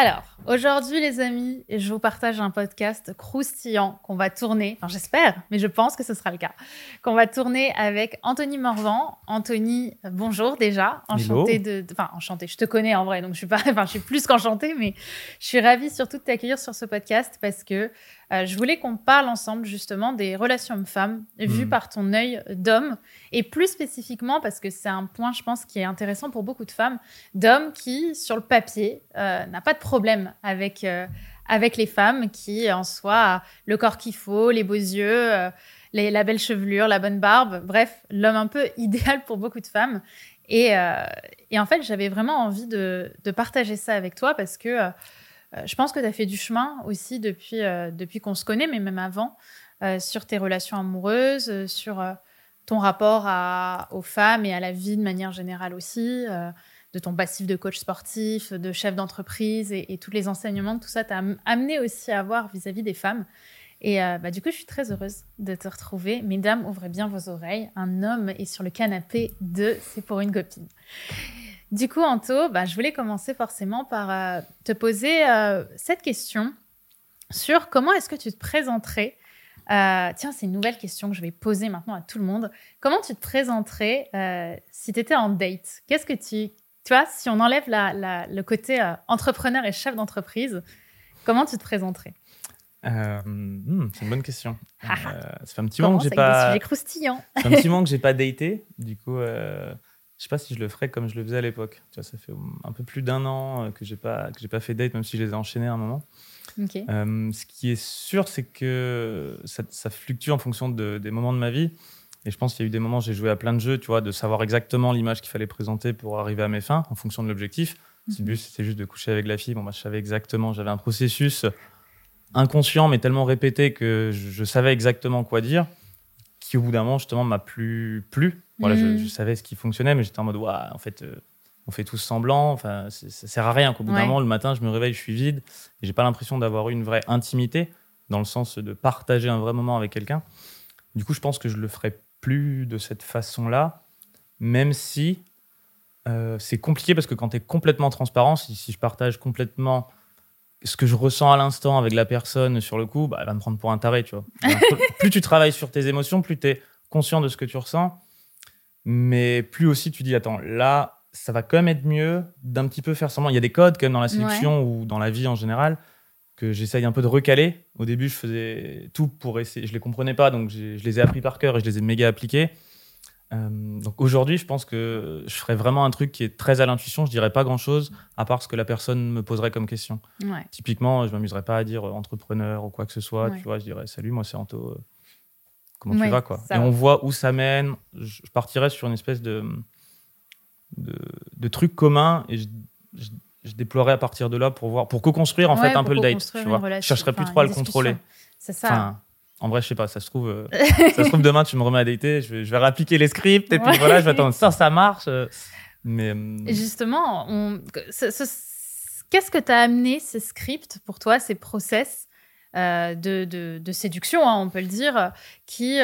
Alors, aujourd'hui, les amis, je vous partage un podcast croustillant qu'on va tourner, enfin j'espère, mais je pense que ce sera le cas, qu'on va tourner avec Anthony Morvan. Anthony, bonjour déjà, enchanté de, enfin enchanté, je te connais en vrai, donc je suis pas, enfin je suis plus qu'enchantée, mais je suis ravie surtout de t'accueillir sur ce podcast parce que euh, je voulais qu'on parle ensemble justement des relations hommes-femmes vues hmm. par ton œil d'homme et plus spécifiquement parce que c'est un point, je pense, qui est intéressant pour beaucoup de femmes, d'hommes qui, sur le papier, euh, n'a pas de problème avec, euh, avec les femmes, qui en soi le corps qu'il faut, les beaux yeux. la belle chevelure, la bonne barbe, bref, l'homme un peu idéal pour beaucoup de femmes. Et, et en fait, j'avais vraiment envie de, de, partager ça avec toi parce que euh, je pense que tu as fait du chemin aussi depuis, euh, depuis qu'on se connaît, mais même avant, euh, sur tes relations amoureuses, sur ton rapport aux femmes et à la vie de manière générale aussi, de ton passif de coach sportif, de chef d'entreprise et, tous les enseignements tout ça t'a amené aussi à avoir vis-à-vis des femmes. Et bah, du coup, je suis très heureuse de te retrouver. Mesdames, ouvrez bien vos oreilles. Un homme est sur le canapé de C'est pour une copine. Du coup, Anto, bah, je voulais commencer forcément par euh, te poser euh, cette question sur comment est-ce que tu te présenterais. Euh, tiens, c'est une nouvelle question que je vais poser maintenant à tout le monde. Comment tu te présenterais si tu étais en date? Qu'est-ce que tu... Tu vois, si on enlève le côté entrepreneur et chef d'entreprise, comment tu te présenterais? Hmm, c'est une bonne question. ça fait un petit moment que j'ai pas. un petit moment que j'ai pas daté. Du coup, je sais pas si je le ferais comme je le faisais à l'époque. Tu vois, ça fait un peu plus d'un an euh, que j'ai pas que j'ai pas fait date, même si je les ai enchaînés à un moment. Euh, ce qui est sûr, c'est que ça, ça, fluctue en fonction de, des moments de ma vie. Et je pense qu'il y a eu des moments où j'ai joué à plein de jeux, tu vois, de savoir exactement l'image qu'il fallait présenter pour arriver à mes fins, en fonction de l'objectif. Si le but c'était juste de coucher avec la fille, bon, bah, je savais exactement, j'avais un processus inconscient, mais tellement répété que je, je savais exactement quoi dire, qui au bout d'un moment, justement, m'a plus plu voilà, mm. je, savais ce qui fonctionnait, mais j'étais en mode, en fait, euh, on fait tous semblant. Enfin, ça sert à rien. Qu'au bout d'un moment, le matin, je me réveille, je suis vide. Et j'ai pas l'impression d'avoir eu une vraie intimité, dans le sens de partager un vrai moment avec quelqu'un. Du coup, je pense que je le ferai plus de cette façon-là, même si euh, c'est compliqué parce que quand tu es complètement transparent, si, si, je partage complètement ce que je ressens à l'instant avec la personne sur le coup, bah, elle va me prendre pour un taré, tu vois. plus tu travailles sur tes émotions, plus tu es conscient de ce que tu ressens mais plus aussi tu dis, attends, là, ça va quand même être mieux d'un petit peu faire semblant. Il y a des codes quand même dans la séduction ou dans la vie en général que j'essaye un peu de recaler. Au début, je faisais tout pour essayer. Je les comprenais pas, donc je les ai appris par cœur et je les ai méga appliqués. Euh, donc aujourd'hui, je pense que je ferais vraiment un truc qui est très à l'intuition. Je dirais pas grand chose à part ce que la personne me poserait comme question. Typiquement, je m'amuserais pas à dire entrepreneur ou quoi que ce soit. Tu vois, je dirais salut, moi c'est Anto comment tu vas quoi? Et on voit où ça mène. Je, partirais sur une espèce de, de, truc commun et je, je, déploierais à partir de là pour voir, pour co-construire en fait un peu le date. Tu vois. Je chercherais plus trop à le contrôler. C'est ça. en vrai, je sais pas, ça se trouve, euh, ça se trouve demain tu me remets à dater, je vais, je vais réappliquer les scripts et puis voilà, je vais attendre ça, ça marche. Euh, mais euh, justement, qu'est-ce que tu as amené ces scripts pour toi, ces process euh, de, séduction, hein, on peut le dire, qui,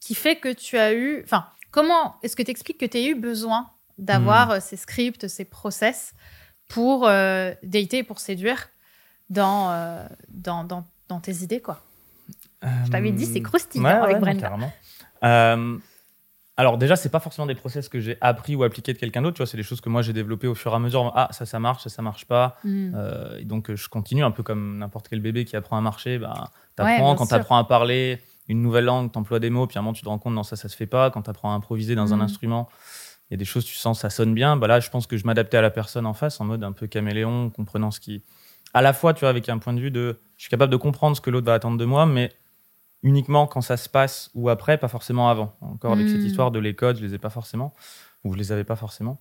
qui fait que tu as eu. Enfin, comment est-ce que tu expliques que tu as eu besoin d'avoir hmm. ces scripts, ces process pour dater, pour séduire dans, dans, dans, tes idées, quoi Je t'avais dit, c'est croustillant avec Brenda. Alors déjà, c'est pas forcément des process que j'ai appris ou appliqués de quelqu'un d'autre. Tu vois, c'est des choses que moi j'ai développées au fur et à mesure. Ah, ça, ça marche, ça, ça marche pas. Mm. Euh, et donc je continue un peu comme n'importe quel bébé qui apprend à marcher. Bah, t'apprends quand tu apprends à parler une nouvelle langue, t'emploies des mots, puis à un moment tu te rends compte non ça, ça se fait pas. Quand t'apprends à improviser dans un mm. instrument, il y a des choses tu sens ça sonne bien. Bah là, je pense que je m'adaptais à la personne en face en mode un peu caméléon, comprenant ce qui, à la fois tu vois avec un point de vue de, je suis capable de comprendre ce que l'autre va attendre de moi, mais uniquement quand ça se passe ou après, pas forcément avant. Encore avec cette hmm. histoire de les codes, je les ai pas forcément, ou je les avais pas forcément.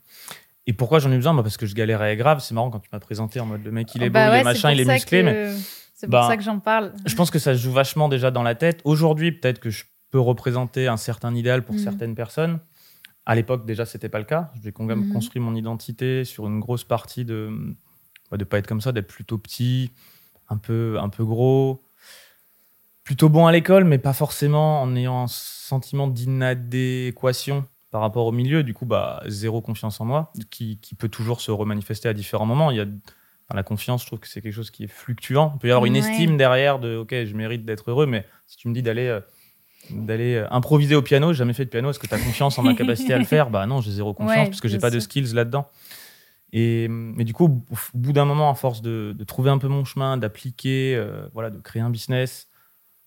Et pourquoi j'en ai besoin? Bah Parce que je galérais grave. C'est marrant quand tu m'as présenté en mode le mec il est oh, beau, bah il est machin, il est musclé. Mais... C'est pour bah, ça que j'en parle. Je pense que ça se joue vachement déjà dans la tête. Aujourd'hui, peut-être que je peux représenter un certain idéal pour hmm. certaines personnes. À l'époque, déjà, c'était pas le cas. J'ai quand même hmm. construit mon identité sur une grosse partie de ne de pas être comme ça, d'être plutôt petit, un peu, un peu gros, plutôt bon à l'école, mais pas forcément en ayant un sentiment d'inadéquation par rapport au milieu. Du coup, bah, zéro confiance en moi, qui, peut toujours se remanifester à différents moments. Il y a la confiance, je trouve que c'est quelque chose qui est fluctuant. Il peut y avoir une estime derrière de OK, je mérite d'être heureux, mais si tu me dis d'aller euh, d'aller euh, improviser au piano, j'ai jamais fait de piano, est-ce que tu as confiance en ma capacité à le faire? Bah non, j'ai zéro confiance parce que j'ai pas de skills là-dedans. Et mais du coup, au bout d'un moment, à force de, trouver un peu mon chemin, d'appliquer, euh, voilà, de créer un business.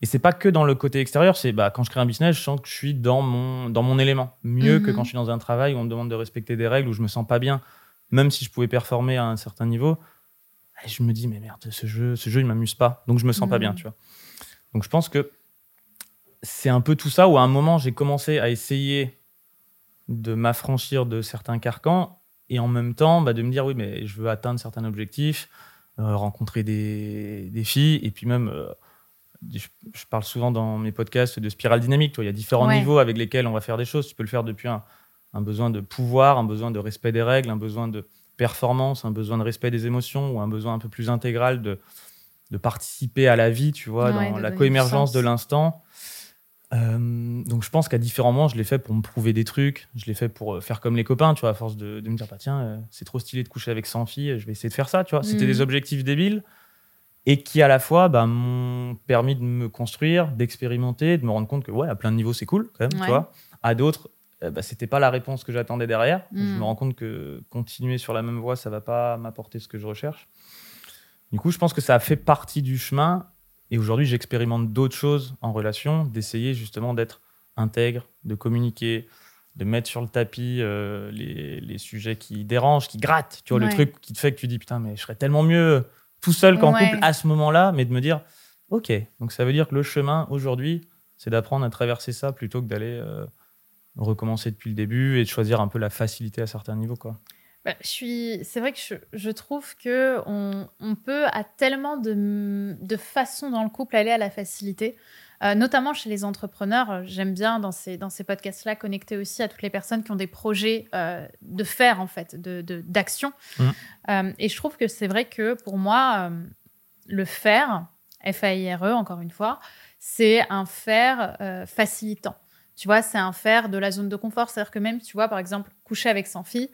Et c'est pas que dans le côté extérieur, c'est bah, quand je crée un business, je sens que je suis dans mon, dans mon élément. Mieux que mhm. quand je suis dans un travail où on me demande de respecter des règles, où je me sens pas bien, même si je pouvais performer à un certain niveau et je me dis, mais merde, ce jeu, ce jeu, il m'amuse pas. Donc, je me sens pas bien, mm. tu vois. Donc, je pense que c'est un peu tout ça où à un moment, j'ai commencé à essayer de m'affranchir de certains carcans et en même temps, bah, de me dire, oui, mais je veux atteindre certains objectifs, euh, rencontrer des, des, filles et puis même. Euh, je, parle souvent dans mes podcasts de spirale dynamique. Il y a différents niveaux avec lesquels on va faire des choses. Tu peux le faire depuis un, un besoin de pouvoir, un besoin de respect des règles, un besoin de, performance, un besoin de respect des émotions ou un besoin un peu plus intégral de, de participer à la vie, tu vois, dans la coémergence de l'instant. Euh, donc je pense qu'à différents moments, je l'ai fait pour me prouver des trucs, je l'ai fait pour euh, faire comme les copains, tu vois, à force de, me dire, bah, tiens, euh, c'est trop stylé de coucher avec 100 filles, je vais essayer de faire ça, tu vois. C'était des mm. objectifs débiles et qui à la fois bah, m'ont permis de me construire, d'expérimenter, de me rendre compte que ouais, à plein de niveaux, c'est cool quand même, tu vois. À d'autres, euh, bah, c'était pas la réponse que j'attendais derrière. Je me hmm. rends compte que continuer sur la même voie, ça va pas m'apporter ce que je recherche. Du coup, je pense que ça a fait partie du chemin. Et aujourd'hui, j'expérimente d'autres choses en relation, d'essayer justement d'être intègre, de communiquer, de mettre sur le tapis euh, les, sujets qui dérangent, qui grattent. Tu vois, le truc qui te fait que tu dis putain, mais je serais tellement mieux tout seul qu'en couple à ce moment-là, mais de me dire ok, donc ça veut dire que le chemin aujourd'hui, c'est d'apprendre à traverser ça plutôt que d'aller. Euh, recommencer depuis le début et de choisir un peu la facilité à certains niveaux. Quoi. Bah, je suis, c'est vrai que je, je trouve que on, on, peut à tellement de, de façons dans le couple aller à la facilité, euh, notamment chez les entrepreneurs. J'aime bien dans ces, dans ces podcasts-là connecter aussi à toutes les personnes qui ont des projets euh, de faire en fait, de, d'action. Mmh. Euh, et je trouve que c'est vrai que pour moi, le faire, F-A-I-R-E encore une fois, c'est un faire facilitant. Tu vois, c'est un faire de la zone de confort. C'est-à-dire que même, tu vois, par exemple, coucher avec son fille,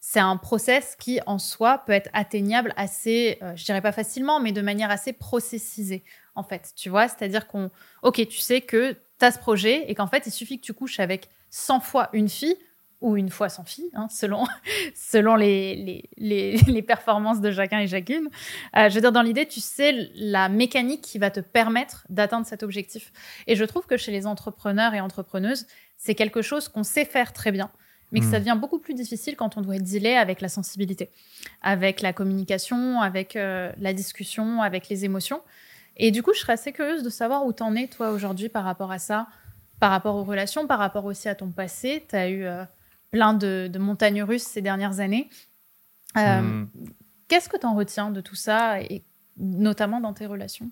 c'est un process qui, en soi, peut être atteignable assez, euh, je dirais pas facilement, mais de manière assez processisée, en fait. Tu vois, c'est-à-dire qu'on, ok, tu sais que tu as ce projet et qu'en fait, il suffit que tu couches avec 100 fois une fille ou une fois sans fille, hein, selon, selon les, les, les, performances de chacun et chacune. Euh, je veux dire, dans l'idée, tu sais la mécanique qui va te permettre d'atteindre cet objectif. Et je trouve que chez les entrepreneurs et entrepreneuses, c'est quelque chose qu'on sait faire très bien, mais que ça hmm. devient beaucoup plus difficile quand on doit dealer avec la sensibilité, avec la communication, avec euh, la discussion, avec les émotions. Et du coup, je serais assez curieuse de savoir où t'en es, toi, aujourd'hui, par rapport à ça, par rapport aux relations, par rapport aussi à ton passé. Tu as eu... Euh, plein de, montagnes russes ces dernières années. Euh, hmm. Qu'est-ce que tu en retiens de tout ça, et notamment dans tes relations?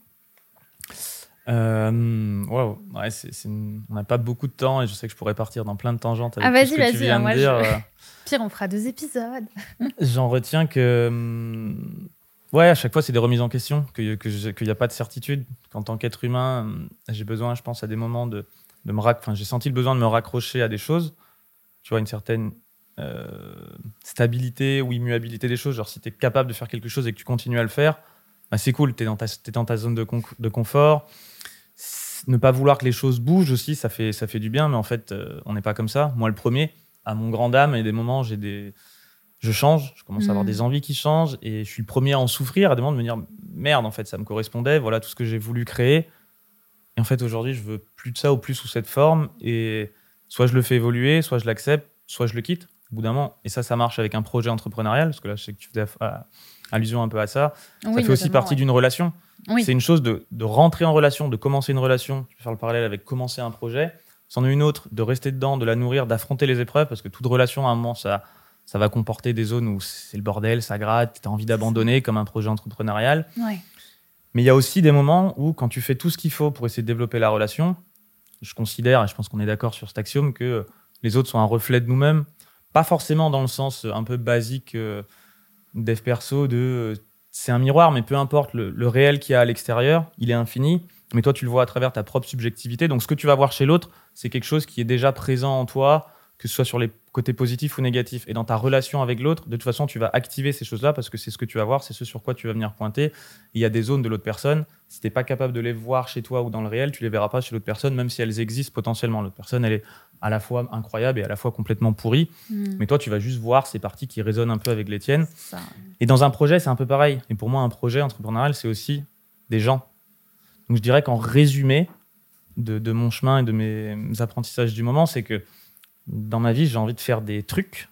Euh, wow. ouais, on n'a pas beaucoup de temps et je sais que je pourrais partir dans plein de tangentes avec ah, vas-y, vas-y, hein, moi dire. Euh. Pire, on fera deux épisodes. J'en retiens que, hmm, ouais, à chaque fois, c'est des remises en question, qu'il n'y a pas de certitude. Qu'en tant qu'être humain, hmm, j'ai besoin, je pense, à des moments de, de me enfin, j'ai senti le besoin de me raccrocher à des choses tu vois, une certaine euh, stabilité ou immuabilité des choses. Genre, si tu es capable de faire quelque chose et que tu continues à le faire, bah, c'est cool, tu es, dans ta zone de, de, confort. Ne pas vouloir que les choses bougent aussi, ça fait, ça fait du bien, mais en fait, euh, on n'est pas comme ça. Moi, le premier, à mon grand dame, il y a des moments, j'ai des... je change, je commence à avoir mm. des envies qui changent, et je suis le premier à en souffrir, à des moments de me dire merde, en fait, ça me correspondait, voilà tout ce que j'ai voulu créer. Et en fait, aujourd'hui, je veux plus de ça ou plus sous cette forme. Et soit je le fais évoluer, soit je l'accepte, soit je le quitte au bout d'un moment. Et ça, ça marche avec un projet entrepreneurial, parce que là, je sais que tu faisais allusion un peu à ça. ça fait aussi partie d'une relation. C'est une chose de, rentrer en relation, de commencer une relation, je vais faire le parallèle avec commencer un projet. C'en est une autre, de rester dedans, de la nourrir, d'affronter les épreuves, parce que toute relation, à un moment, ça, ça va comporter des zones où c'est le bordel, ça gratte, tu as envie d'abandonner, comme un projet entrepreneurial. Mais il y a aussi des moments où, quand tu fais tout ce qu'il faut pour essayer de développer la relation, je considère, et je pense qu'on est d'accord sur cet axiome, que les autres sont un reflet de nous-mêmes. Pas forcément dans le sens un peu basique euh, dev perso euh, c'est un miroir, mais peu importe, le, réel qu'il y a à l'extérieur, il est infini. Mais toi, tu le vois à travers ta propre subjectivité. Donc, ce que tu vas voir chez l'autre, c'est quelque chose qui est déjà présent en toi que ce soit sur les côtés positifs ou négatifs. Et dans ta relation avec l'autre, de toute façon, tu vas activer ces choses-là parce que c'est ce que tu vas voir, c'est ce sur quoi tu vas venir pointer. Il y a des zones de l'autre personne. Si tu n'es pas capable de les voir chez toi ou dans le réel, tu les verras pas chez l'autre personne, même si elles existent potentiellement. L'autre personne, elle est à la fois incroyable et à la fois complètement pourrie. Hmm. Mais toi, tu vas juste voir ces parties qui résonnent un peu avec les tiennes. Et dans un projet, c'est un peu pareil. Et pour moi, un projet entrepreneurial, c'est aussi des gens. Donc je dirais qu'en résumé de, de mon chemin et de mes apprentissages du moment, c'est que dans ma vie, j'ai envie de faire des trucs.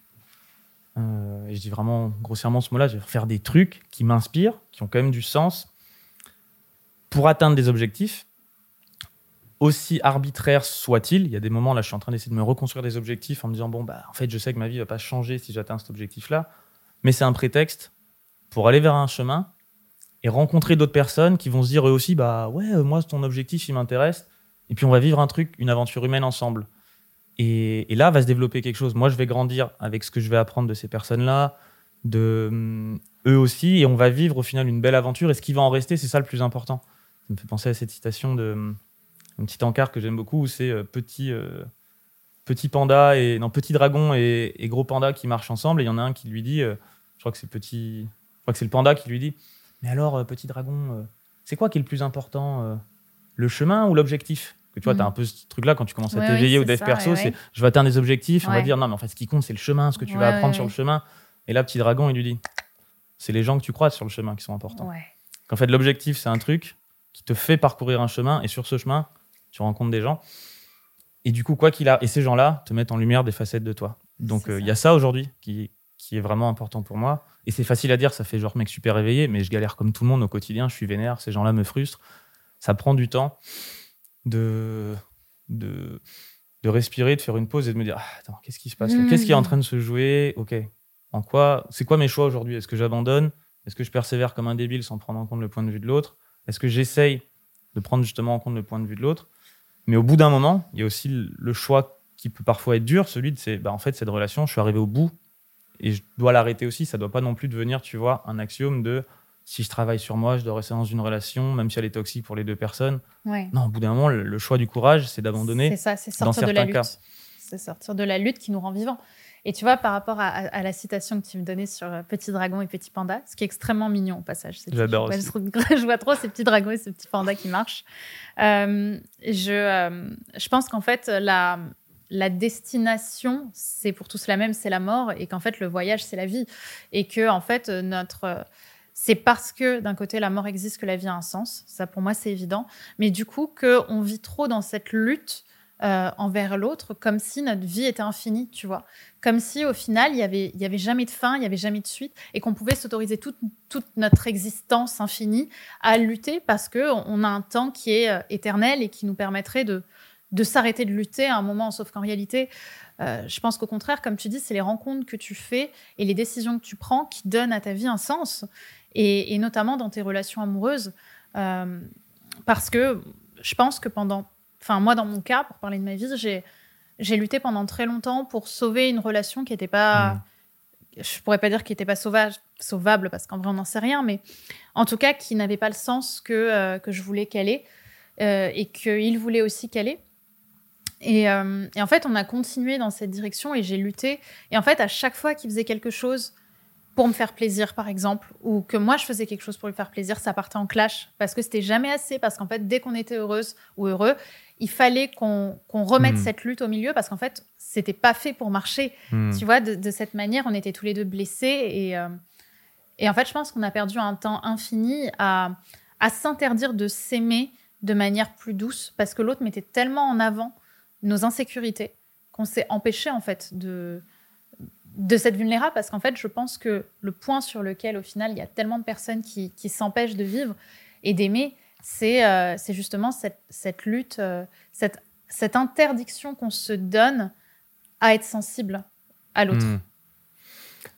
Euh, et je dis vraiment grossièrement ce mot-là, je vais faire des trucs qui m'inspirent, qui ont quand même du sens pour atteindre des objectifs. Aussi arbitraires soient-ils, il y a des moments là, je suis en train d'essayer de me reconstruire des objectifs en me disant bon bah en fait, je sais que ma vie va pas changer si j'atteins cet objectif-là, mais c'est un prétexte pour aller vers un chemin et rencontrer d'autres personnes qui vont se dire eux aussi bah ouais euh, moi ton objectif il m'intéresse et puis on va vivre un truc, une aventure humaine ensemble. Et, là va se développer quelque chose. Moi, je vais grandir avec ce que je vais apprendre de ces personnes-là, de hum, eux aussi, et on va vivre au final une belle aventure. Et ce qui va en rester, c'est ça le plus important. Ça me fait penser à cette citation de hum, un petit encart que j'aime beaucoup, où c'est euh, petit, euh, petit panda et non petit dragon et, gros panda qui marchent ensemble. Et il y en a un qui lui dit, euh, je crois que c'est petit, je crois que c'est le panda qui lui dit, mais alors petit dragon, c'est quoi qui est le plus important, le chemin ou l'objectif? Tu vois, tu as mm. un peu ce truc-là quand tu commences à t'éveiller au dev perso, c'est je vais atteindre des objectifs, on va dire non, mais en fait, ce qui compte, c'est le chemin, ce que tu vas apprendre sur le chemin. Et là, petit dragon, il lui dit c'est les gens que tu croises sur le chemin qui sont importants. En fait, l'objectif, c'est un truc qui te fait parcourir un chemin, et sur ce chemin, tu rencontres des gens. Et du coup, quoi qu'il a, et ces gens-là te mettent en lumière des facettes de toi. Donc, euh, il y a ça aujourd'hui qui, qui est vraiment important pour moi. Et c'est facile à dire, ça fait genre mec super éveillé, mais je galère comme tout le monde au quotidien, je suis vénère, ces gens-là me frustrent. Ça prend du temps de, de, de respirer, de faire une pause et de me dire ah, attends, qu'est-ce qui se passe Qu'est-ce qui est en train de se jouer? Ok, en quoi C'est quoi mes choix aujourd'hui? Est-ce que j'abandonne? Est-ce que je persévère comme un débile sans prendre en compte le point de vue de l'autre? Est-ce que j'essaye de prendre justement en compte le point de vue de l'autre? Mais au bout d'un moment, il y a aussi le choix qui peut parfois être dur, celui de c'est bah, en fait cette relation, je suis arrivé au bout et je dois l'arrêter aussi. Ça doit pas non plus devenir, tu vois, un axiome de si je travaille sur moi, je dois rester dans une relation, même si elle est toxique pour les deux personnes. Non, au bout d'un moment, le, choix du courage, c'est d'abandonner. C'est ça, c'est sortir de la lutte. C'est sortir de la lutte qui nous rend vivants. Et tu vois, par rapport à, la citation que tu me donnais sur euh, Petit Dragon et Petit Panda, ce qui est extrêmement mignon au passage. J'adore aussi. Je, vois trop ces petits dragons et ces petits pandas qui marchent. Euh, je, euh, je pense qu'en fait, la, la destination, c'est pour tous la même, c'est la mort, et qu'en fait, le voyage, c'est la vie. Et que, en fait, notre c'est parce que d'un côté la mort existe que la vie a un sens. Ça pour moi c'est évident. Mais du coup qu'on vit trop dans cette lutte euh, envers l'autre, comme si notre vie était infinie, tu vois. Comme si au final il y avait, y avait jamais de fin, il y avait jamais de suite, et qu'on pouvait s'autoriser toute, toute, notre existence infinie à lutter parce que on a un temps qui est euh, éternel et qui nous permettrait de de s'arrêter de lutter à un moment, sauf qu'en réalité, euh, je pense qu'au contraire, comme tu dis, c'est les rencontres que tu fais et les décisions que tu prends qui donnent à ta vie un sens et, notamment dans tes relations amoureuses. Euh, parce que je pense que pendant, enfin moi dans mon cas, pour parler de ma vie, j'ai j'ai lutté pendant très longtemps pour sauver une relation qui n'était pas, mmh. je pourrais pas dire qui n'était pas sauvage, sauvable parce qu'en vrai on n'en sait rien, mais en tout cas qui n'avait pas le sens que euh, que je voulais qu'elle ait euh, et qu'il voulait aussi qu'elle ait. Et, et, en fait, on a continué dans cette direction et j'ai lutté. Et en fait, à chaque fois qu'il faisait quelque chose pour me faire plaisir, par exemple, ou que moi je faisais quelque chose pour lui faire plaisir, ça partait en clash parce que c'était jamais assez. Parce qu'en fait, dès qu'on était heureuse ou heureux, il fallait qu'on remette hmm. cette lutte au milieu parce qu'en fait, c'était pas fait pour marcher. Hmm. Tu vois, de, cette manière, on était tous les deux blessés et, euh, et en fait, je pense qu'on a perdu un temps infini à, à s'interdire de s'aimer de manière plus douce parce que l'autre mettait tellement en avant nos insécurités qu'on s'est empêché en fait de de cette vulnérable parce qu'en fait, je pense que le point sur lequel, au final, il y a tellement de personnes qui, s'empêchent de vivre et d'aimer, c'est euh, justement cette, lutte, euh, cette, cette, interdiction qu'on se donne à être sensible à l'autre. Je hmm.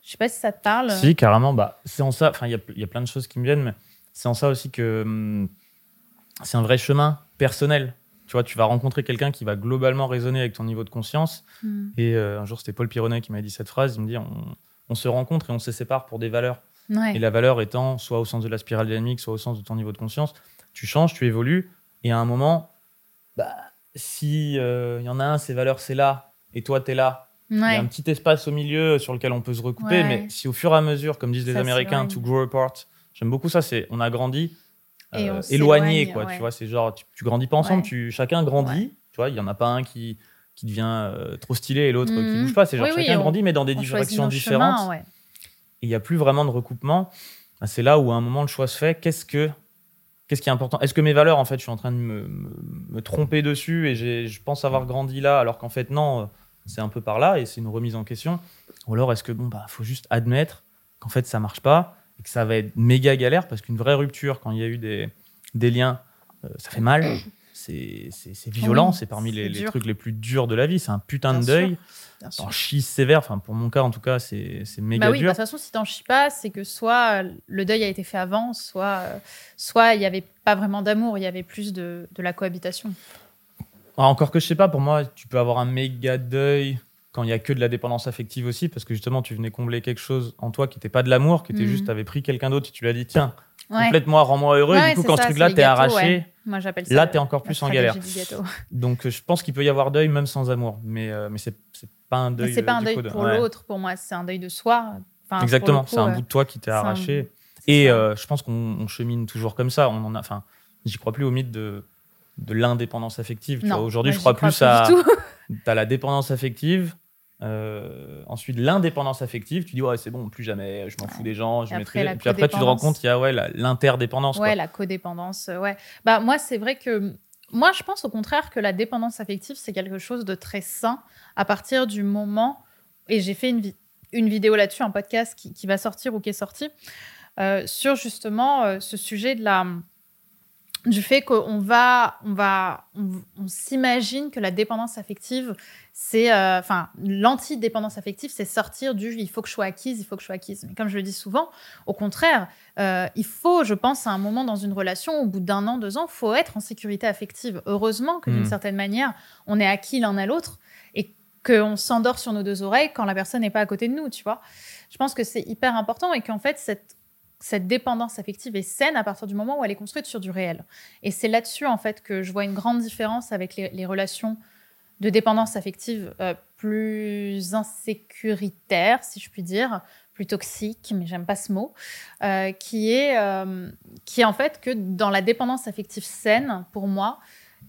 Je sais pas si ça te parle. Si, carrément. Bah, c'est en ça. Enfin, il y, y, a plein de choses qui me viennent, mais c'est en ça aussi que hum, c'est un vrai chemin personnel. Tu vois, tu vas rencontrer quelqu'un qui va globalement résonner avec ton niveau de conscience. Hmm. Et euh, un jour, c'était Paul Pironnet qui m'a dit cette phrase. Il me dit on, se rencontre et on se sépare pour des valeurs. Et la valeur étant soit au sens de la spirale dynamique, soit au sens de ton niveau de conscience. Tu changes, tu évolues. Et à un moment, bah, si il euh, y en a un, ses valeurs, c'est là, et toi, tu es là, Il y a un petit espace au milieu sur lequel on peut se recouper, mais si au fur et à mesure, comme disent les Américains, to grow apart, j'aime beaucoup ça, c'est on a grandi euh, éloigné, quoi. Tu vois, c'est genre, tu, grandis pas ensemble, tu, chacun grandit. Tu vois, il y en a pas un qui, qui devient euh, trop stylé et l'autre qui mhm. bouge pas. C'est genre chacun grandit, mais dans des directions différentes. et il n'y a plus vraiment de recoupement. Bah, c'est là où à un moment le choix se fait. Qu'est-ce que qu'est-ce qui est important? Est-ce que mes valeurs, en fait, je suis en train de me, me, tromper dessus et je pense avoir grandi là, alors qu'en fait, non, c'est un peu par là et c'est une remise en question Ou alors, est-ce que, bon, bah, faut juste admettre qu'en fait, ça marche pas et que ça va être méga galère parce qu'une vraie rupture, quand il y a eu des, des liens, euh, ça fait mal, c'est violent, c'est parmi les, trucs les plus durs de la vie, c'est un putain de deuil. T'en chies sévère, enfin pour mon cas en tout cas, c'est méga bah oui, dur. Bah, de toute façon, si t'en chies pas, c'est que soit le deuil a été fait avant, soit euh, soit il y avait pas vraiment d'amour, il y avait plus de, de la cohabitation. Ah, encore que je sais pas, pour moi, tu peux avoir un méga deuil quand il y a que de la dépendance affective aussi, parce que justement, tu venais combler quelque chose en toi qui n'était pas de l'amour, qui était mhm. juste, tu avais pris quelqu'un d'autre et tu lui as dit, tiens, complète-moi, rends-moi heureux. et du coup, quand ce truc-là t'es arraché, Moi, ça là, t'es encore plus en galère. Donc, je pense qu'il peut y avoir deuil même sans amour, mais, euh, mais c'est pas un deuil. C'est pas un deuil pour l'autre, pour moi, c'est un deuil de soi. Exactement, c'est un bout de toi qui t'est arraché. Et euh, je pense qu'on chemine toujours comme ça. On en a, enfin, j'y crois plus au mythe de, de l'indépendance affective. Aujourd'hui, je crois plus, à, as la dépendance affective. Euh, ensuite, l'indépendance affective, tu dis ouais, c'est bon, plus jamais, je m'en fous des gens, je maîtrise. Et puis après, tu te rends compte, il y a ouais, l'interdépendance. Ouais, la codépendance. Euh, ouais. Bah, moi, c'est vrai que moi, je pense au contraire que la dépendance affective, c'est quelque chose de très sain à partir du moment, et j'ai fait une, une vidéo là-dessus, un podcast qui, qui, va sortir ou qui est sorti, euh, sur justement euh, ce sujet de la, du fait qu'on va, on va, on, s'imagine que la dépendance affective, c'est, euh, enfin, l'anti-dépendance affective, c'est sortir du il faut que je sois acquise, il faut que je sois acquise. Mais comme je le dis souvent, au contraire, euh, il faut, je pense, à un moment dans une relation, au bout d'un an, deux ans, faut être en sécurité affective. Heureusement que d'une hmm. certaine manière, on est acquis l'un à l'autre et qu'on s'endort sur nos deux oreilles quand la personne n'est pas à côté de nous, tu vois. Je pense que c'est hyper important et qu'en fait, cette cette dépendance affective est saine à partir du moment où elle est construite sur du réel. Et c'est là-dessus, en fait, que je vois une grande différence avec les, relations de dépendance affective euh, plus insécuritaires, si je puis dire, plus toxiques, mais j'aime pas ce mot, euh, qui, est, euh, qui est en fait que dans la dépendance affective saine, pour moi,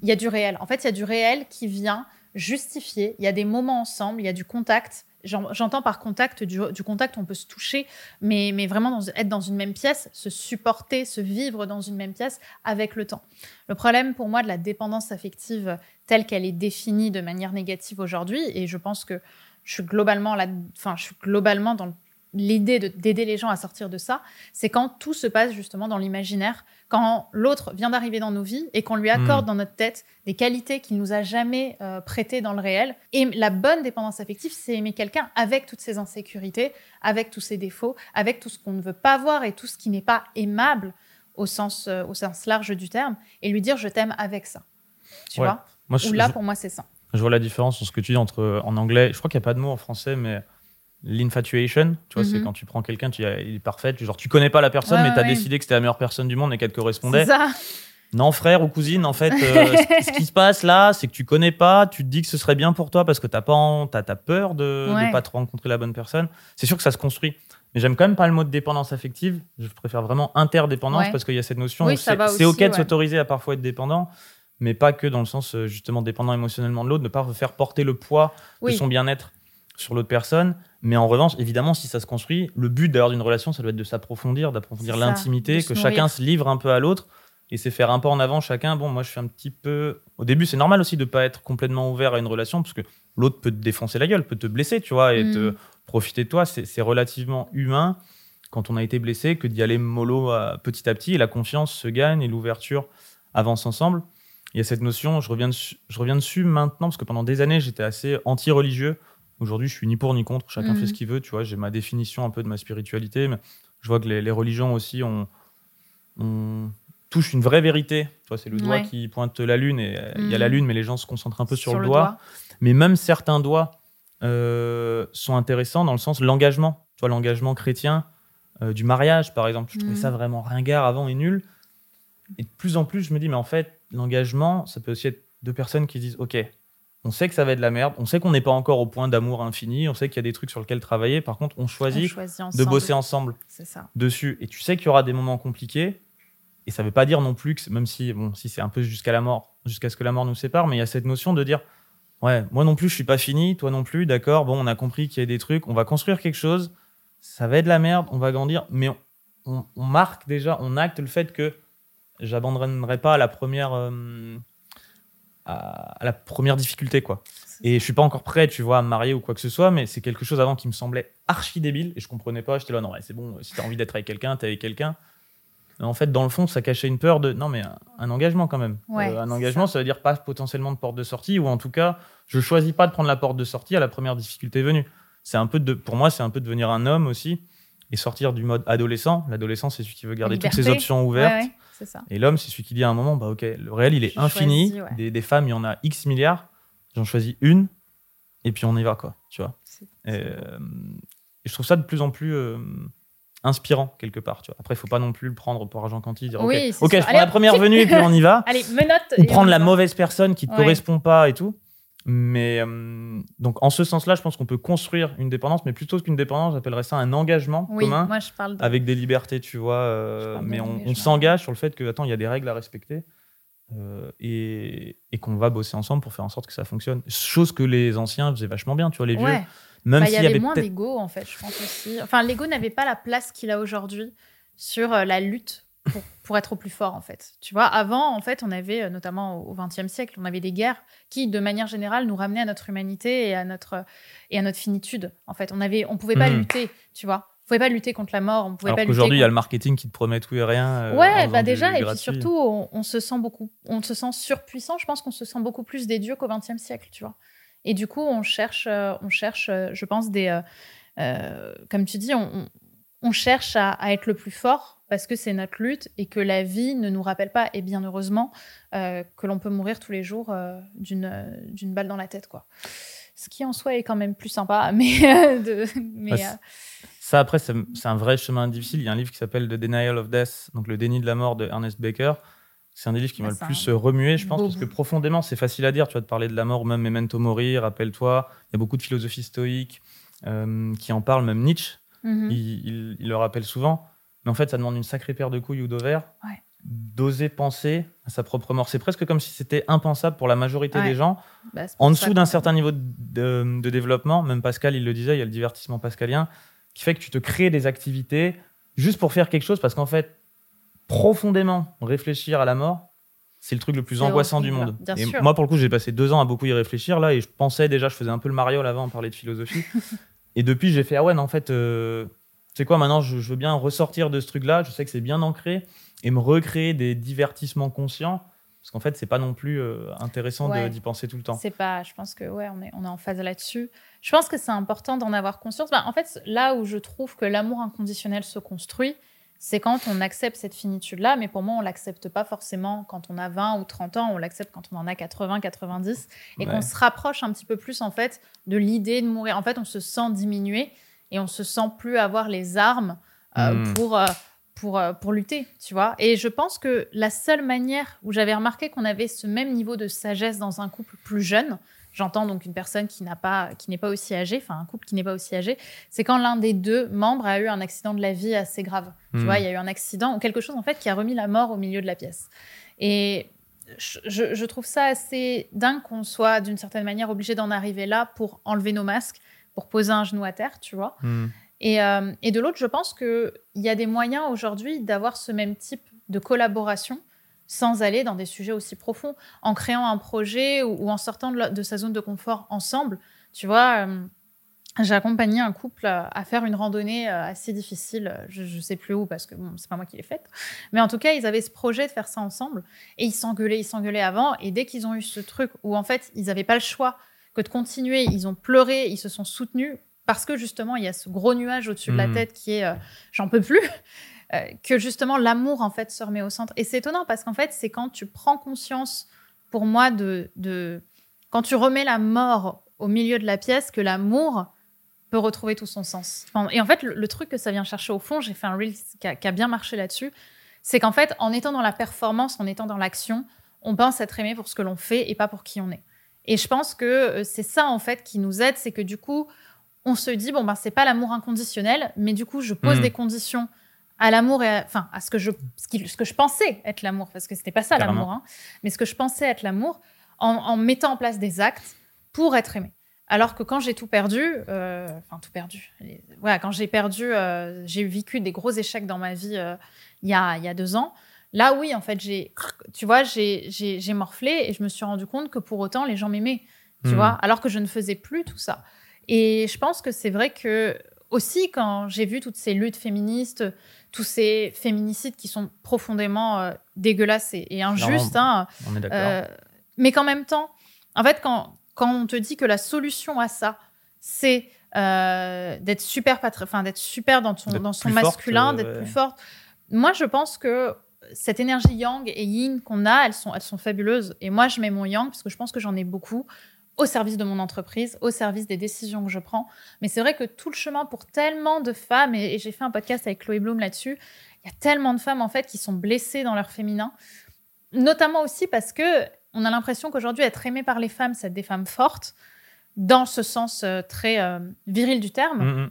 il y a du réel. En fait, il y a du réel qui vient justifier, il y a des moments ensemble, il y a du contact, J'entends par contact du, contact, on peut se toucher, mais, mais vraiment être dans une même pièce, se supporter, se vivre dans une même pièce avec le temps. Le problème pour moi de la dépendance affective telle qu'elle est définie de manière négative aujourd'hui, et je pense que je suis globalement, enfin, je suis globalement dans l'idée d'aider les gens à sortir de ça, c'est quand tout se passe justement dans l'imaginaire, quand l'autre vient d'arriver dans nos vies et qu'on lui accorde hmm. dans notre tête des qualités qu'il nous a jamais euh, prêtées dans le réel. Et la bonne dépendance affective, c'est aimer quelqu'un avec toutes ses insécurités, avec tous ses défauts, avec tout ce qu'on ne veut pas voir et tout ce qui n'est pas aimable au sens, euh, au sens large du terme, et lui dire je t'aime avec ça. Tu vois? Ou là, pour moi, c'est ça. Je vois la différence sur ce que tu dis entre en anglais. Je crois qu'il n'y a pas de mot en français, mais l'infatuation, tu vois, c'est mhm. quand tu prends quelqu'un, tu il est parfait, genre tu connais pas la personne, mais tu as décidé que c'était la meilleure personne du monde et qu'elle te correspondait. Ça. Non, frère ou cousine, en fait, euh, ce, qui se passe là, c'est que tu connais pas, tu te dis que ce serait bien pour toi parce que t'as pas, as peur de ne pas te rencontrer la bonne personne. C'est sûr que ça se construit. Mais j'aime quand même pas le mot de dépendance affective. Je préfère vraiment interdépendance parce qu'il y a cette notion c'est, ok de s'autoriser à parfois être dépendant, mais pas que dans le sens euh, justement dépendant émotionnellement de l'autre, ne pas faire porter le poids de son bien-être sur l'autre personne. Mais en revanche, évidemment, si ça se construit, le but d'ailleurs d'une relation, ça doit être de s'approfondir, d'approfondir l'intimité, que chacun se livre un peu à l'autre et c'est faire un pas en avant chacun. Bon, moi, je suis un petit peu. Au début, c'est normal aussi de pas être complètement ouvert à une relation parce que l'autre peut te défoncer la gueule, peut te blesser, tu vois, et te mm. profiter de toi. C'est relativement humain quand on a été blessé que d'y aller mollo euh, petit à petit et la confiance se gagne et l'ouverture avance ensemble. Il y a cette notion, je reviens, dessus, je reviens dessus maintenant parce que pendant des années, j'étais assez anti-religieux Aujourd'hui, je suis ni pour ni contre. Chacun fait ce mhm. qu'il veut. Tu vois, j'ai ma définition un peu de ma spiritualité, mais je vois que les, religions aussi on, touche une vraie vérité. Tu vois, c'est le doigt qui pointe la lune et euh, il y a la mhm. lune, mais les gens se concentrent un peu sur, le, doigt. Mais même certains doigts euh, sont intéressants dans le sens l'engagement. Tu vois, l'engagement chrétien euh, du mariage, par exemple. Je trouvais ça mhm. vraiment ringard avant et nul. Et de plus en plus, je me dis, mais en fait, l'engagement, ça peut aussi être deux personnes qui disent, OK, on sait que ça va être de la merde, on sait qu'on n'est pas encore au point d'amour infini, on sait qu'il y a des trucs sur lesquels travailler. Par contre, on choisit, de bosser ensemble dessus. Et tu sais qu'il y aura des moments compliqués. Et ça ne veut pas dire non plus que, même si, bon, si c'est un peu jusqu'à la mort, jusqu'à ce que la mort nous sépare, mais il y a cette notion de dire, ouais, moi non plus, je suis pas fini, toi non plus, d'accord, bon, on a compris qu'il y a des trucs, on va construire quelque chose, ça va être de la merde, on va grandir, mais on, marque déjà, on acte le fait que j'abandonnerai pas la première, euh, à, la première difficulté, quoi. Et je suis pas encore prêt, tu vois, à me marier ou quoi que ce soit, mais c'est quelque chose avant qui me semblait archi débile et je comprenais pas. J'étais là, non, c'est bon, si tu as envie d'être avec quelqu'un, t'es avec quelqu'un. En fait, dans le fond, ça cachait une peur de non, mais un, engagement quand même. Euh, un engagement, ça. veut dire pas potentiellement de porte de sortie, ou en tout cas, je choisis pas de prendre la porte de sortie à la première difficulté venue. C'est un peu de, pour moi, c'est un peu devenir un homme aussi et sortir du mode adolescent. L'adolescent, c'est celui qui veut garder toutes ses options ouvertes. Et l'homme, c'est celui qui dit à un moment, bah ok, le réel, il est infini. des, femmes, il y en a X milliards. J'en choisis une, et puis on y va, quoi. Tu vois. Euh, et, je trouve ça de plus en plus euh, inspirant quelque part. Tu vois. Après, il faut pas non plus le prendre pour argent quanti, dire ok, je prends la première venue et puis on y va. Allez, menotte. Ou prendre la mauvaise personne qui te correspond pas et tout. Mais euh, donc, en ce sens-là, je pense qu'on peut construire une dépendance, mais plutôt qu'une dépendance, j'appellerais ça un engagement commun avec des libertés, tu vois. Euh, mais on, s'engage sur le fait que, attends, il y a des règles à respecter euh, et, qu'on va bosser ensemble pour faire en sorte que ça fonctionne. Chose que les anciens faisaient vachement bien, tu vois, les vieux. Même bah, il y avait, moins d'ego, en fait, je pense aussi. Enfin, l'ego n'avait pas la place qu'il a aujourd'hui sur la lutte pour, être au plus fort, en fait. Tu vois, avant, en fait, on avait, euh, notamment au XXe siècle, on avait des guerres qui, de manière générale, nous ramenaient à notre humanité et à notre, et à notre finitude. En fait, on avait, on pouvait pas hmm. lutter, tu vois. On pouvait pas lutter contre la mort, on pouvait Alors pas Aujourd'hui, il y a le marketing qui te promet tout et rien. Euh, ouais, bah déjà, et puis surtout, on, se sent beaucoup, on se sent surpuissant. Je pense qu'on se sent beaucoup plus des dieux qu'au XXe siècle, tu vois. Et du coup, on cherche, euh, on cherche, je pense, des, comme tu dis, on, on cherche à, être le plus fort parce que c'est notre lutte et que la vie ne nous rappelle pas, et bien heureusement, euh, que l'on peut mourir tous les jours euh, d'une balle dans la tête. quoi. Ce qui en soi est quand même plus sympa, mais... Euh, mais ça, après, c'est un vrai chemin difficile. Il y a un livre qui s'appelle The Denial of Death, donc le déni de la mort de Ernest Baker. C'est un des livres qui m'a le plus remué, je pense, parce que profondément, c'est facile à dire. Tu vas te parler de la mort, même Memento Mori, rappelle-toi. Il y a beaucoup de philosophie stoïque qui en parlent, même Nietzsche Mhm. Il, le rappelle souvent. Mais en fait, ça demande une sacrée paire de couilles ou d'ovaires. D'oser penser à sa propre mort. C'est presque comme si c'était impensable pour la majorité des gens. Bah, en dessous d'un certain niveau de, développement, même Pascal, il le disait, il y a le divertissement pascalien, qui fait que tu te crées des activités juste pour faire quelque chose, parce qu'en fait, profondément réfléchir à la mort, c'est le truc le plus angoissant du monde. et moi, pour le coup, j'ai passé deux ans à beaucoup y réfléchir là, et je pensais déjà, je faisais un peu le mariole avant, on parlait de philosophie. Et depuis, j'ai fait ah ouais, mais en fait, euh, c'est quoi maintenant je, veux bien ressortir de ce truc-là. Je sais que c'est bien ancré et me recréer des divertissements conscients. Parce qu'en fait, c'est pas non plus euh, intéressant d'y penser tout le temps. C'est pas, je pense que ouais, on est, on est en phase là-dessus. Je pense que c'est important d'en avoir conscience. Bah, en fait, là où je trouve que l'amour inconditionnel se construit, c'est quand on accepte cette finitude-là, mais pour moi, on l'accepte pas forcément quand on a 20 ou 30 ans, on l'accepte quand on en a 80, 90, et qu'on se rapproche un petit peu plus, en fait, de l'idée de mourir. En fait, on se sent diminuer et on se sent plus avoir les armes euh, hmm. pour, euh, pour, euh, pour lutter, tu vois. Et je pense que la seule manière où j'avais remarqué qu'on avait ce même niveau de sagesse dans un couple plus jeune, J'entends donc une personne qui n'a pas, qui n'est pas aussi âgée, enfin un couple qui n'est pas aussi âgé, c'est quand l'un des deux membres a eu un accident de la vie assez grave. Tu hmm. vois, il y a eu un accident ou quelque chose en fait qui a remis la mort au milieu de la pièce. Et je, trouve ça assez dingue qu'on soit d'une certaine manière obligé d'en arriver là pour enlever nos masques, pour poser un genou à terre, tu vois. Hmm. Et, euh, et, de l'autre, je pense qu'il y a des moyens aujourd'hui d'avoir ce même type de collaboration sans aller dans des sujets aussi profonds, en créant un projet ou, en sortant de, sa zone de confort ensemble. Tu vois, euh, j'ai accompagné un couple à, faire une randonnée euh, assez difficile, je ne sais plus où parce que bon, c'est pas moi qui l'ai faite, mais en tout cas, ils avaient ce projet de faire ça ensemble et ils s'engueulaient, ils s'engueulaient avant et dès qu'ils ont eu ce truc où en fait, ils n'avaient pas le choix que de continuer, ils ont pleuré, ils se sont soutenus parce que justement, il y a ce gros nuage au-dessus de la mmh. tête qui est euh, j'en peux plus. Euh, que justement l'amour en fait se remet au centre. Et c'est étonnant parce qu'en fait, c'est quand tu prends conscience, pour moi, de, de quand tu remets la mort au milieu de la pièce, que l'amour peut retrouver tout son sens. et en fait, le, truc que ça vient chercher au fond, j'ai fait un reel qui a, bien marché là-dessus, c'est qu'en fait, en étant dans la performance, en étant dans l'action, on pense être aimé pour ce que l'on fait et pas pour qui on est. Et je pense que c'est ça, en fait, qui nous aide, c'est que du coup, on se dit, bon, ben, c'est pas l'amour inconditionnel, mais du coup, je pose hmm. des conditions à l'amour et à, enfin, à ce que je, ce, que je pensais être l'amour, parce que c'était pas ça l'amour, hein, mais ce que je pensais être l'amour, en, mettant en place des actes pour être aimé. Alors que quand j'ai tout perdu, euh, enfin tout perdu, voilà, quand j'ai perdu, euh, j'ai vécu des gros échecs dans ma vie euh, il, y a, il y a deux ans. Là, oui, en fait, j'ai, tu vois, j'ai morflé et je me suis rendu compte que pour autant, les gens m'aimaient, tu hmm. vois, alors que je ne faisais plus tout ça. Et je pense que c'est vrai que aussi quand j'ai vu toutes ces luttes féministes, tous ces féminicides qui sont profondément euh, dégueulasses et, injustes, hein, on est euh, mais qu'en même temps, en fait, quand, quand on te dit que la solution à ça, c'est euh, d'être super, enfin d'être super dans, ton, dans son masculin, d'être plus forte. Moi, je pense que cette énergie yang et yin qu'on a, elles sont, elles sont fabuleuses. Et moi, je mets mon yang parce que je pense que j'en ai beaucoup au service de mon entreprise, au service des décisions que je prends. Mais c'est vrai que tout le chemin pour tellement de femmes, et, j'ai fait un podcast avec Chloé Bloom là-dessus, il y a tellement de femmes en fait qui sont blessées dans leur féminin, notamment aussi parce que on a l'impression qu'aujourd'hui être aimée par les femmes, c'est être des femmes fortes, dans ce sens euh, très euh, viril du terme, mm-hmm.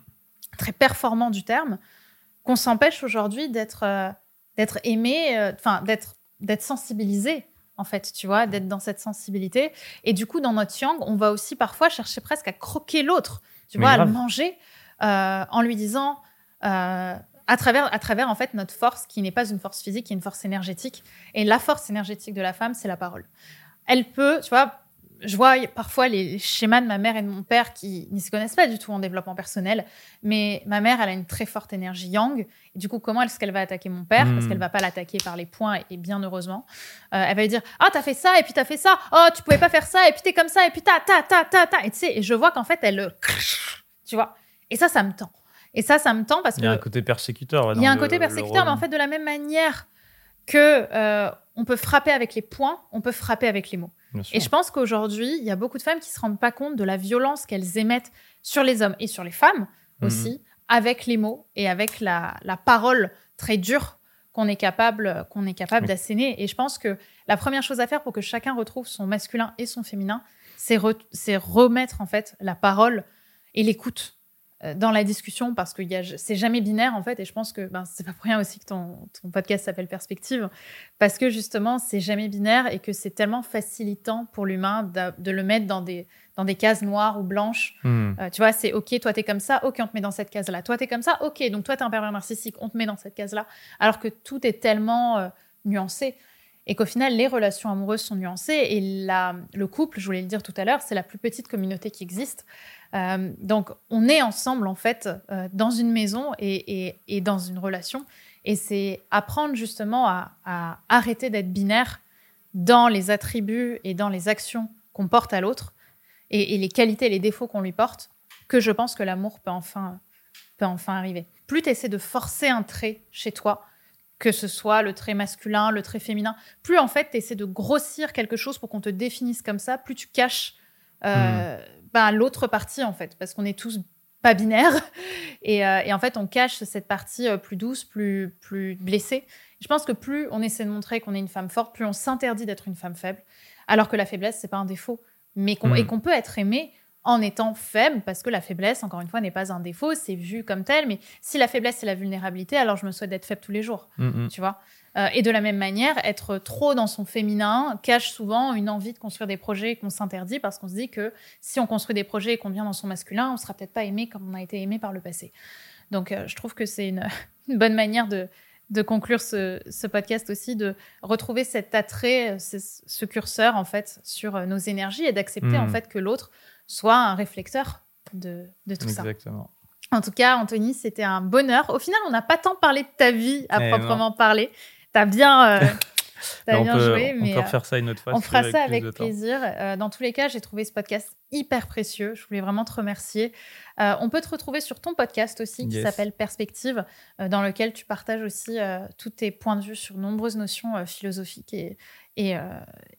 très performant du terme, qu'on s'empêche aujourd'hui d'être euh, d'être aimée, enfin d'être d'être sensibilisée en fait, tu vois, d'être dans cette sensibilité. Et du coup, dans notre yang, on va aussi parfois chercher presque à croquer l'autre, tu vois, à le manger, euh, en lui disant, euh, à travers, à travers en fait notre force, qui n'est pas une force physique, qui est une force énergétique. Et la force énergétique de la femme, c'est la parole. Elle peut, tu vois, je vois parfois les schémas de ma mère et de mon père qui ne se connaissent pas du tout en développement personnel, mais ma mère, elle a une très forte énergie yang. Et du coup, comment est-ce qu'elle va attaquer mon père? Parce hmm. qu'elle va pas l'attaquer par les points, et bien heureusement. Euh, elle va lui dire Ah, t'as fait ça, et puis t'as fait ça. Oh, tu pouvais pas faire ça, et puis t'es comme ça, et puis ta, ta, ta, ta, ta. Et tu sais, et je vois qu'en fait, elle. Tu vois Et ça, ça me tend. Et ça, ça me tend parce que. Il y a un côté persécuteur. Il y a un côté persécuteur, mais en fait, de la même manière que euh, on peut frapper avec les points, on peut frapper avec les mots. Et je pense qu'aujourd'hui, il y a beaucoup de femmes qui se rendent pas compte de la violence qu'elles émettent sur les hommes et sur les femmes mhm. aussi, avec les mots et avec la, parole très dure qu'on est capable, qu'on est capable d'asséner. Et je pense que la première chose à faire pour que chacun retrouve son masculin et son féminin, c'est remettre en fait la parole et l'écoute dans la discussion parce que c'est jamais binaire en fait et je pense que ben, c'est pas pour rien aussi que ton, ton podcast s'appelle Perspective parce que justement c'est jamais binaire et que c'est tellement facilitant pour l'humain de, le mettre dans des, dans des cases noires ou blanches. Hmm. Euh, tu vois, c'est ok, toi t'es comme ça, ok, on te met dans cette case-là. Toi t'es comme ça, ok, donc toi t'es un pervers narcissique, on te met dans cette case-là. Alors que tout est tellement euh, nuancé et qu'au final, les relations amoureuses sont nuancées. Et le couple, je voulais le dire tout à l'heure, c'est la plus petite communauté qui existe. Euh, donc, on est ensemble, en fait, euh, dans une maison et, dans une relation. Et c'est apprendre justement à, arrêter d'être binaire dans les attributs et dans les actions qu'on porte à l'autre et, les qualités et les défauts qu'on lui porte que je pense que l'amour peut enfin, peut enfin arriver. Plus tu essaies de forcer un trait chez toi, que ce soit le trait masculin, le trait féminin, plus en fait tu essaies de grossir quelque chose pour qu'on te définisse comme ça, plus tu caches euh, hmm. bah, l'autre partie en fait, parce qu'on est tous pas binaires et, euh, et, en fait on cache cette partie euh, plus douce, plus plus blessée. Je pense que plus on essaie de montrer qu'on est une femme forte, plus on s'interdit d'être une femme faible, alors que la faiblesse c'est pas un défaut, mais qu'on, et hmm. qu'on peut être aimé en étant faible, parce que la faiblesse, encore une fois, n'est pas un défaut, c'est vu comme tel, mais si la faiblesse, c'est la vulnérabilité, alors je me souhaite d'être faible tous les jours, hmm, tu vois. Euh, et de la même manière, être trop dans son féminin cache souvent une envie de construire des projets qu'on s'interdit parce qu'on se dit que si on construit des projets et qu'on vient dans son masculin, on sera peut-être pas aimé comme on a été aimé par le passé. Donc, euh, je trouve que c'est une, bonne manière de, conclure ce, podcast aussi, de retrouver cet attrait, ce, curseur en fait sur euh, nos énergies et d'accepter en hmm. fait que l'autre soit un réflecteur de, tout ça. Exactement. En tout cas, Anthony, c'était un bonheur. Au final, on n'a pas tant parlé de ta vie à eh proprement parler. T'as bien, euh, as bien joué. Mais, on peut refaire ça une autre fois. On fera ça avec plaisir. Euh, dans tous les cas, j'ai trouvé ce podcast hyper précieux. Je voulais vraiment te remercier. Euh, on peut te retrouver sur ton podcast aussi qui s'appelle Perspective, dans lequel tu partages aussi tous tes points de vue sur nombreuses notions philosophiques et, et,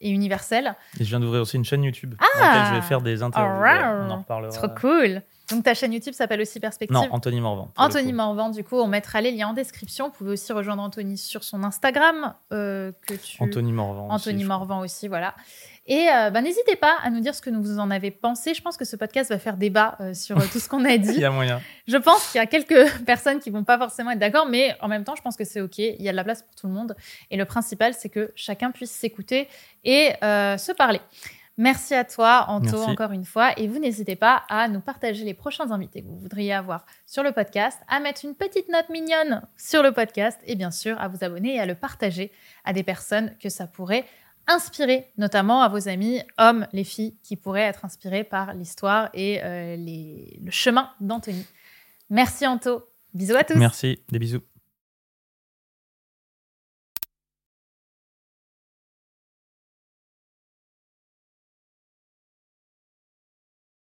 et, universelles. Et je viens d'ouvrir aussi une chaîne YouTube ah dans laquelle je vais faire des interviews. on en reparlera. Trop cool. Donc ta chaîne YouTube s'appelle aussi Perspective. Non, Anthony Morvan. Anthony Morvan, du coup, on mettra les liens en description. Vous pouvez aussi rejoindre Anthony sur son Instagram. Euh, que tu... Anthony Morvan. Anthony Morvan aussi, voilà. Et euh, bah, n'hésitez pas à nous dire ce que vous en avez pensé. Je pense que ce podcast va faire débat euh, sur tout ce qu'on a dit. Il y a moyen. Je pense qu'il y a quelques personnes qui vont pas forcément être d'accord, mais en même temps, je pense que c'est OK. Il y a de la place pour tout le monde. Et le principal, c'est que chacun puisse s'écouter et se parler. Merci à toi, Anto, encore une fois. Et vous n'hésitez pas à nous partager les prochains invités que vous voudriez avoir sur le podcast, à mettre une petite note mignonne sur le podcast et bien sûr à vous abonner et à le partager à des personnes que ça pourrait inspirer, notamment à vos amis, hommes, les filles, qui pourraient être inspirés par l'histoire et euh, le chemin d'Anthony. Merci, Anto. Bisous à tous. Merci. Des bisous.